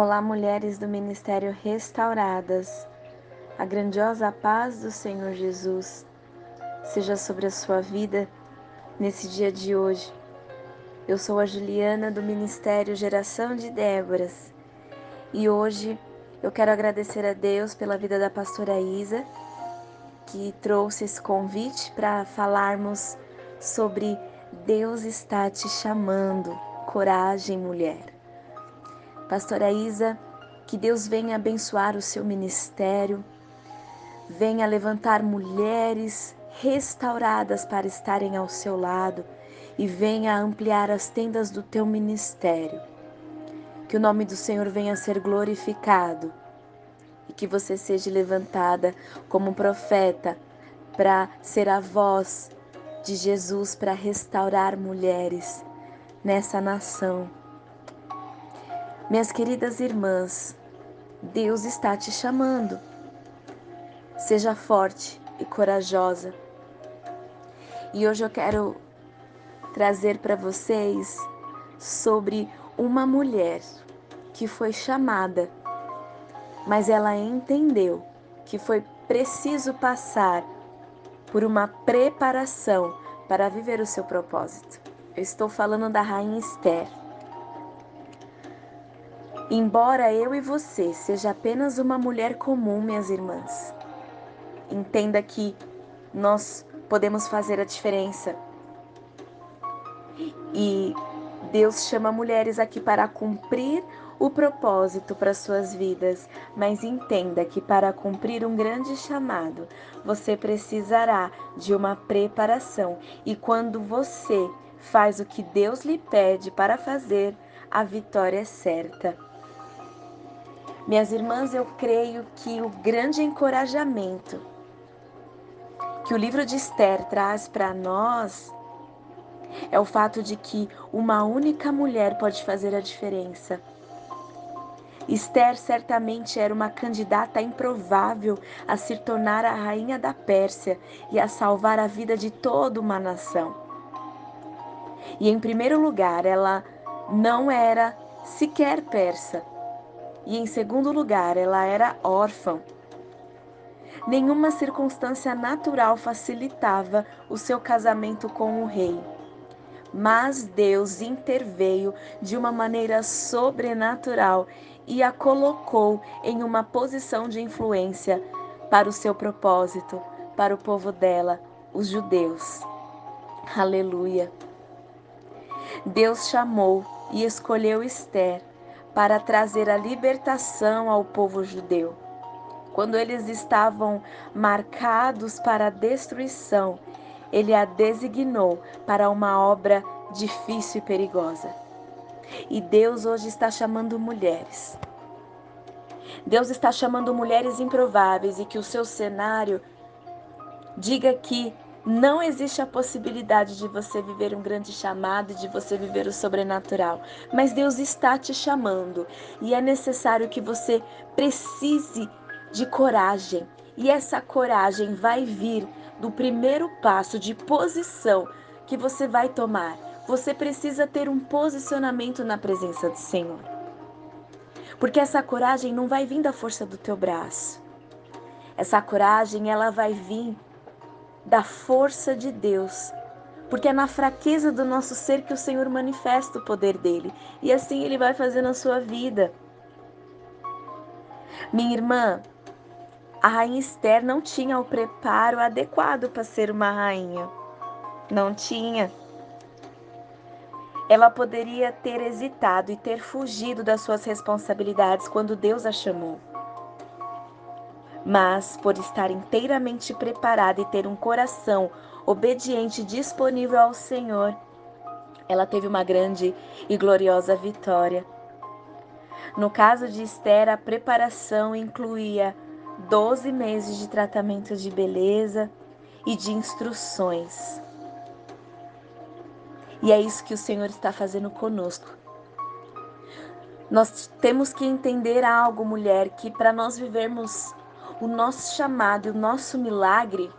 Olá, mulheres do Ministério Restauradas. A grandiosa paz do Senhor Jesus seja sobre a sua vida nesse dia de hoje. Eu sou a Juliana do Ministério Geração de Déboras e hoje eu quero agradecer a Deus pela vida da pastora Isa, que trouxe esse convite para falarmos sobre Deus está te chamando. Coragem, mulher. Pastora Isa, que Deus venha abençoar o seu ministério, venha levantar mulheres restauradas para estarem ao seu lado e venha ampliar as tendas do teu ministério. Que o nome do Senhor venha ser glorificado e que você seja levantada como profeta para ser a voz de Jesus para restaurar mulheres nessa nação minhas queridas irmãs, Deus está te chamando. Seja forte e corajosa. E hoje eu quero trazer para vocês sobre uma mulher que foi chamada, mas ela entendeu que foi preciso passar por uma preparação para viver o seu propósito. Eu estou falando da rainha Esther. Embora eu e você seja apenas uma mulher comum, minhas irmãs, entenda que nós podemos fazer a diferença. E Deus chama mulheres aqui para cumprir o propósito para suas vidas, mas entenda que para cumprir um grande chamado, você precisará de uma preparação. E quando você faz o que Deus lhe pede para fazer, a vitória é certa. Minhas irmãs, eu creio que o grande encorajamento que o livro de Esther traz para nós é o fato de que uma única mulher pode fazer a diferença. Esther certamente era uma candidata improvável a se tornar a rainha da Pérsia e a salvar a vida de toda uma nação. E em primeiro lugar, ela não era sequer persa e, em segundo lugar, ela era órfã. Nenhuma circunstância natural facilitava o seu casamento com o rei. Mas Deus interveio de uma maneira sobrenatural e a colocou em uma posição de influência para o seu propósito, para o povo dela, os judeus. Aleluia. Deus chamou e escolheu Esther para trazer a libertação ao povo judeu. Quando eles estavam marcados para a destruição, ele a designou para uma obra difícil e perigosa. E Deus hoje está chamando mulheres. Deus está chamando mulheres improváveis e que o seu cenário diga que não existe a possibilidade de você viver um grande chamado, de você viver o sobrenatural. Mas Deus está te chamando e é necessário que você precise de coragem. E essa coragem vai vir do primeiro passo de posição que você vai tomar. Você precisa ter um posicionamento na presença do Senhor. Porque essa coragem não vai vir da força do teu braço. Essa coragem, ela vai vir da força de Deus. Porque é na fraqueza do nosso ser que o Senhor manifesta o poder dele. E assim ele vai fazer na sua vida. Minha irmã, a rainha Esther não tinha o preparo adequado para ser uma rainha. Não tinha. Ela poderia ter hesitado e ter fugido das suas responsabilidades quando Deus a chamou mas por estar inteiramente preparada e ter um coração obediente e disponível ao Senhor, ela teve uma grande e gloriosa vitória. No caso de Esther, a preparação incluía 12 meses de tratamento de beleza e de instruções. E é isso que o Senhor está fazendo conosco. Nós temos que entender algo, mulher, que para nós vivermos o nosso chamado e o nosso milagre,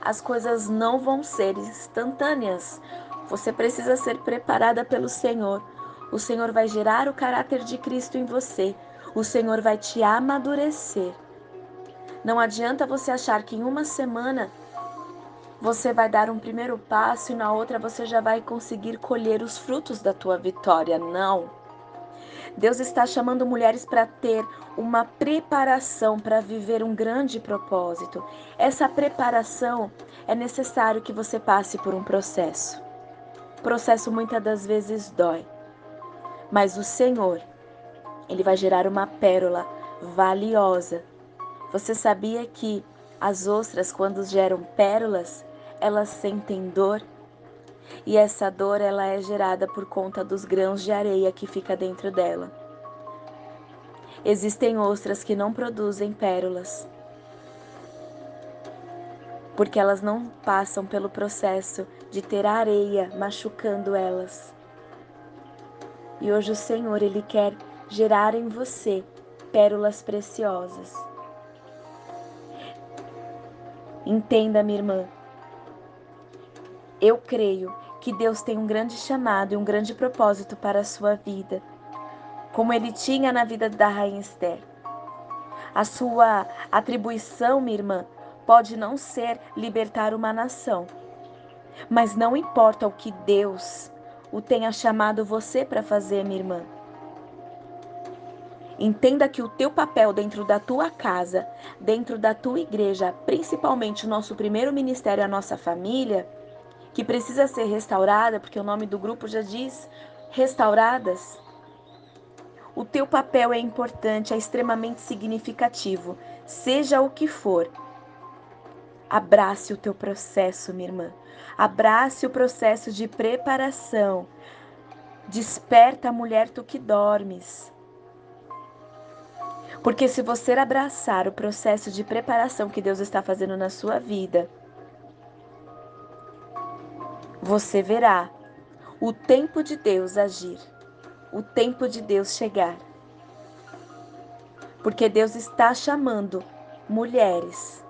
as coisas não vão ser instantâneas. Você precisa ser preparada pelo Senhor. O Senhor vai gerar o caráter de Cristo em você. O Senhor vai te amadurecer. Não adianta você achar que em uma semana você vai dar um primeiro passo e na outra você já vai conseguir colher os frutos da tua vitória. Não. Deus está chamando mulheres para ter uma preparação para viver um grande propósito. Essa preparação é necessário que você passe por um processo. O processo muitas das vezes dói. Mas o Senhor, ele vai gerar uma pérola valiosa. Você sabia que as ostras, quando geram pérolas, elas sentem dor? E essa dor ela é gerada por conta dos grãos de areia que fica dentro dela. Existem ostras que não produzem pérolas, porque elas não passam pelo processo de ter areia machucando elas. E hoje o Senhor, Ele quer gerar em você pérolas preciosas. Entenda, minha irmã. Eu creio que Deus tem um grande chamado e um grande propósito para a sua vida, como ele tinha na vida da rainha Esther. A sua atribuição, minha irmã, pode não ser libertar uma nação, mas não importa o que Deus o tenha chamado você para fazer, minha irmã. Entenda que o teu papel dentro da tua casa, dentro da tua igreja, principalmente o nosso primeiro ministério, a nossa família, que precisa ser restaurada, porque o nome do grupo já diz restauradas. O teu papel é importante, é extremamente significativo, seja o que for. Abrace o teu processo, minha irmã. Abrace o processo de preparação. Desperta, mulher, tu que dormes. Porque se você abraçar o processo de preparação que Deus está fazendo na sua vida, você verá o tempo de Deus agir, o tempo de Deus chegar. Porque Deus está chamando mulheres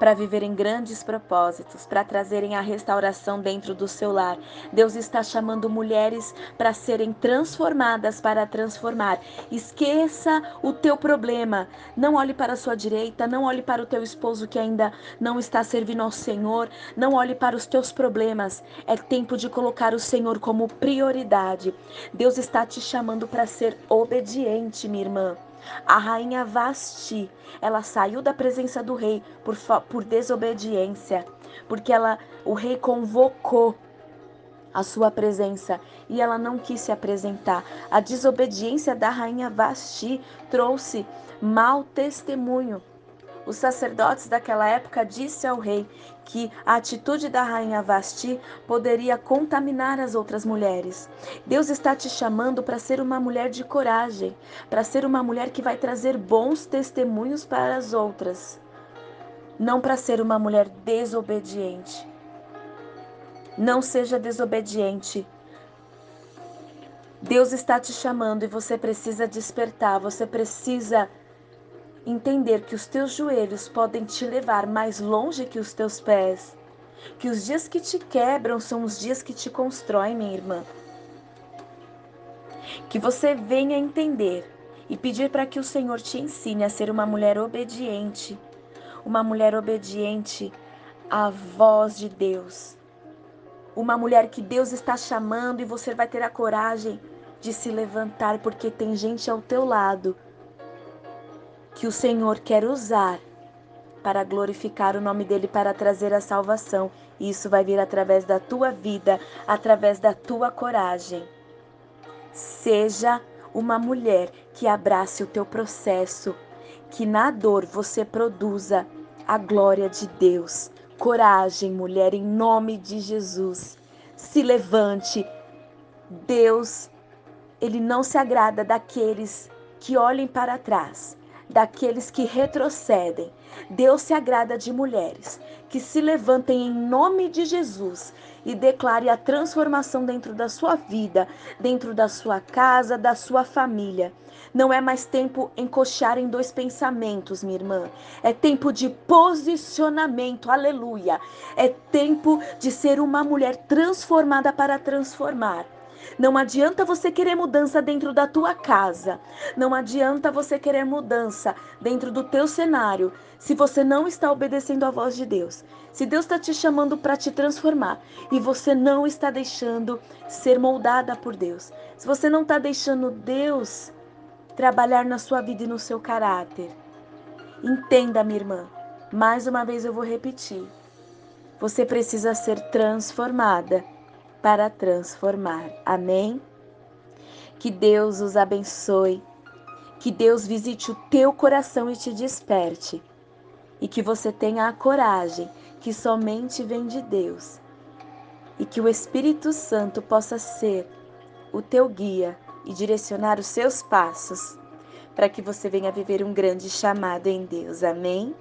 para viverem grandes propósitos, para trazerem a restauração dentro do seu lar. Deus está chamando mulheres para serem transformadas para transformar. Esqueça o teu problema. Não olhe para a sua direita, não olhe para o teu esposo que ainda não está servindo ao Senhor, não olhe para os teus problemas. É tempo de colocar o Senhor como prioridade. Deus está te chamando para ser obediente, minha irmã. A rainha Vasti, ela saiu da presença do rei por, por desobediência, porque ela, o rei convocou a sua presença e ela não quis se apresentar. A desobediência da rainha Vasti trouxe mau testemunho os sacerdotes daquela época disse ao rei que a atitude da rainha Vasti poderia contaminar as outras mulheres. Deus está te chamando para ser uma mulher de coragem, para ser uma mulher que vai trazer bons testemunhos para as outras, não para ser uma mulher desobediente. Não seja desobediente. Deus está te chamando e você precisa despertar, você precisa entender que os teus joelhos podem te levar mais longe que os teus pés, que os dias que te quebram são os dias que te constroem, minha irmã. Que você venha entender e pedir para que o Senhor te ensine a ser uma mulher obediente, uma mulher obediente à voz de Deus. Uma mulher que Deus está chamando e você vai ter a coragem de se levantar porque tem gente ao teu lado que o Senhor quer usar para glorificar o nome dele, para trazer a salvação. E isso vai vir através da tua vida, através da tua coragem. Seja uma mulher que abrace o teu processo, que na dor você produza a glória de Deus. Coragem, mulher, em nome de Jesus. Se levante. Deus, ele não se agrada daqueles que olhem para trás, daqueles que retrocedem. Deus se agrada de mulheres que se levantem em nome de Jesus e declare a transformação dentro da sua vida, dentro da sua casa, da sua família. Não é mais tempo encoxar em dois pensamentos, minha irmã. É tempo de posicionamento, aleluia. É tempo de ser uma mulher transformada para transformar. Não adianta você querer mudança dentro da tua casa. Não adianta você querer mudança dentro do teu cenário se você não está obedecendo à voz de Deus. Se Deus está te chamando para te transformar e você não está deixando ser moldada por Deus. Se você não está deixando Deus trabalhar na sua vida e no seu caráter. Entenda, minha irmã. Mais uma vez eu vou repetir. Você precisa ser transformada para transformar. Amém? Que Deus os abençoe. Que Deus visite o teu coração e te desperte. E que você tenha a coragem que somente vem de Deus. E que o Espírito Santo possa ser o teu guia e direcionar os seus passos para que você venha viver um grande chamado em Deus. Amém?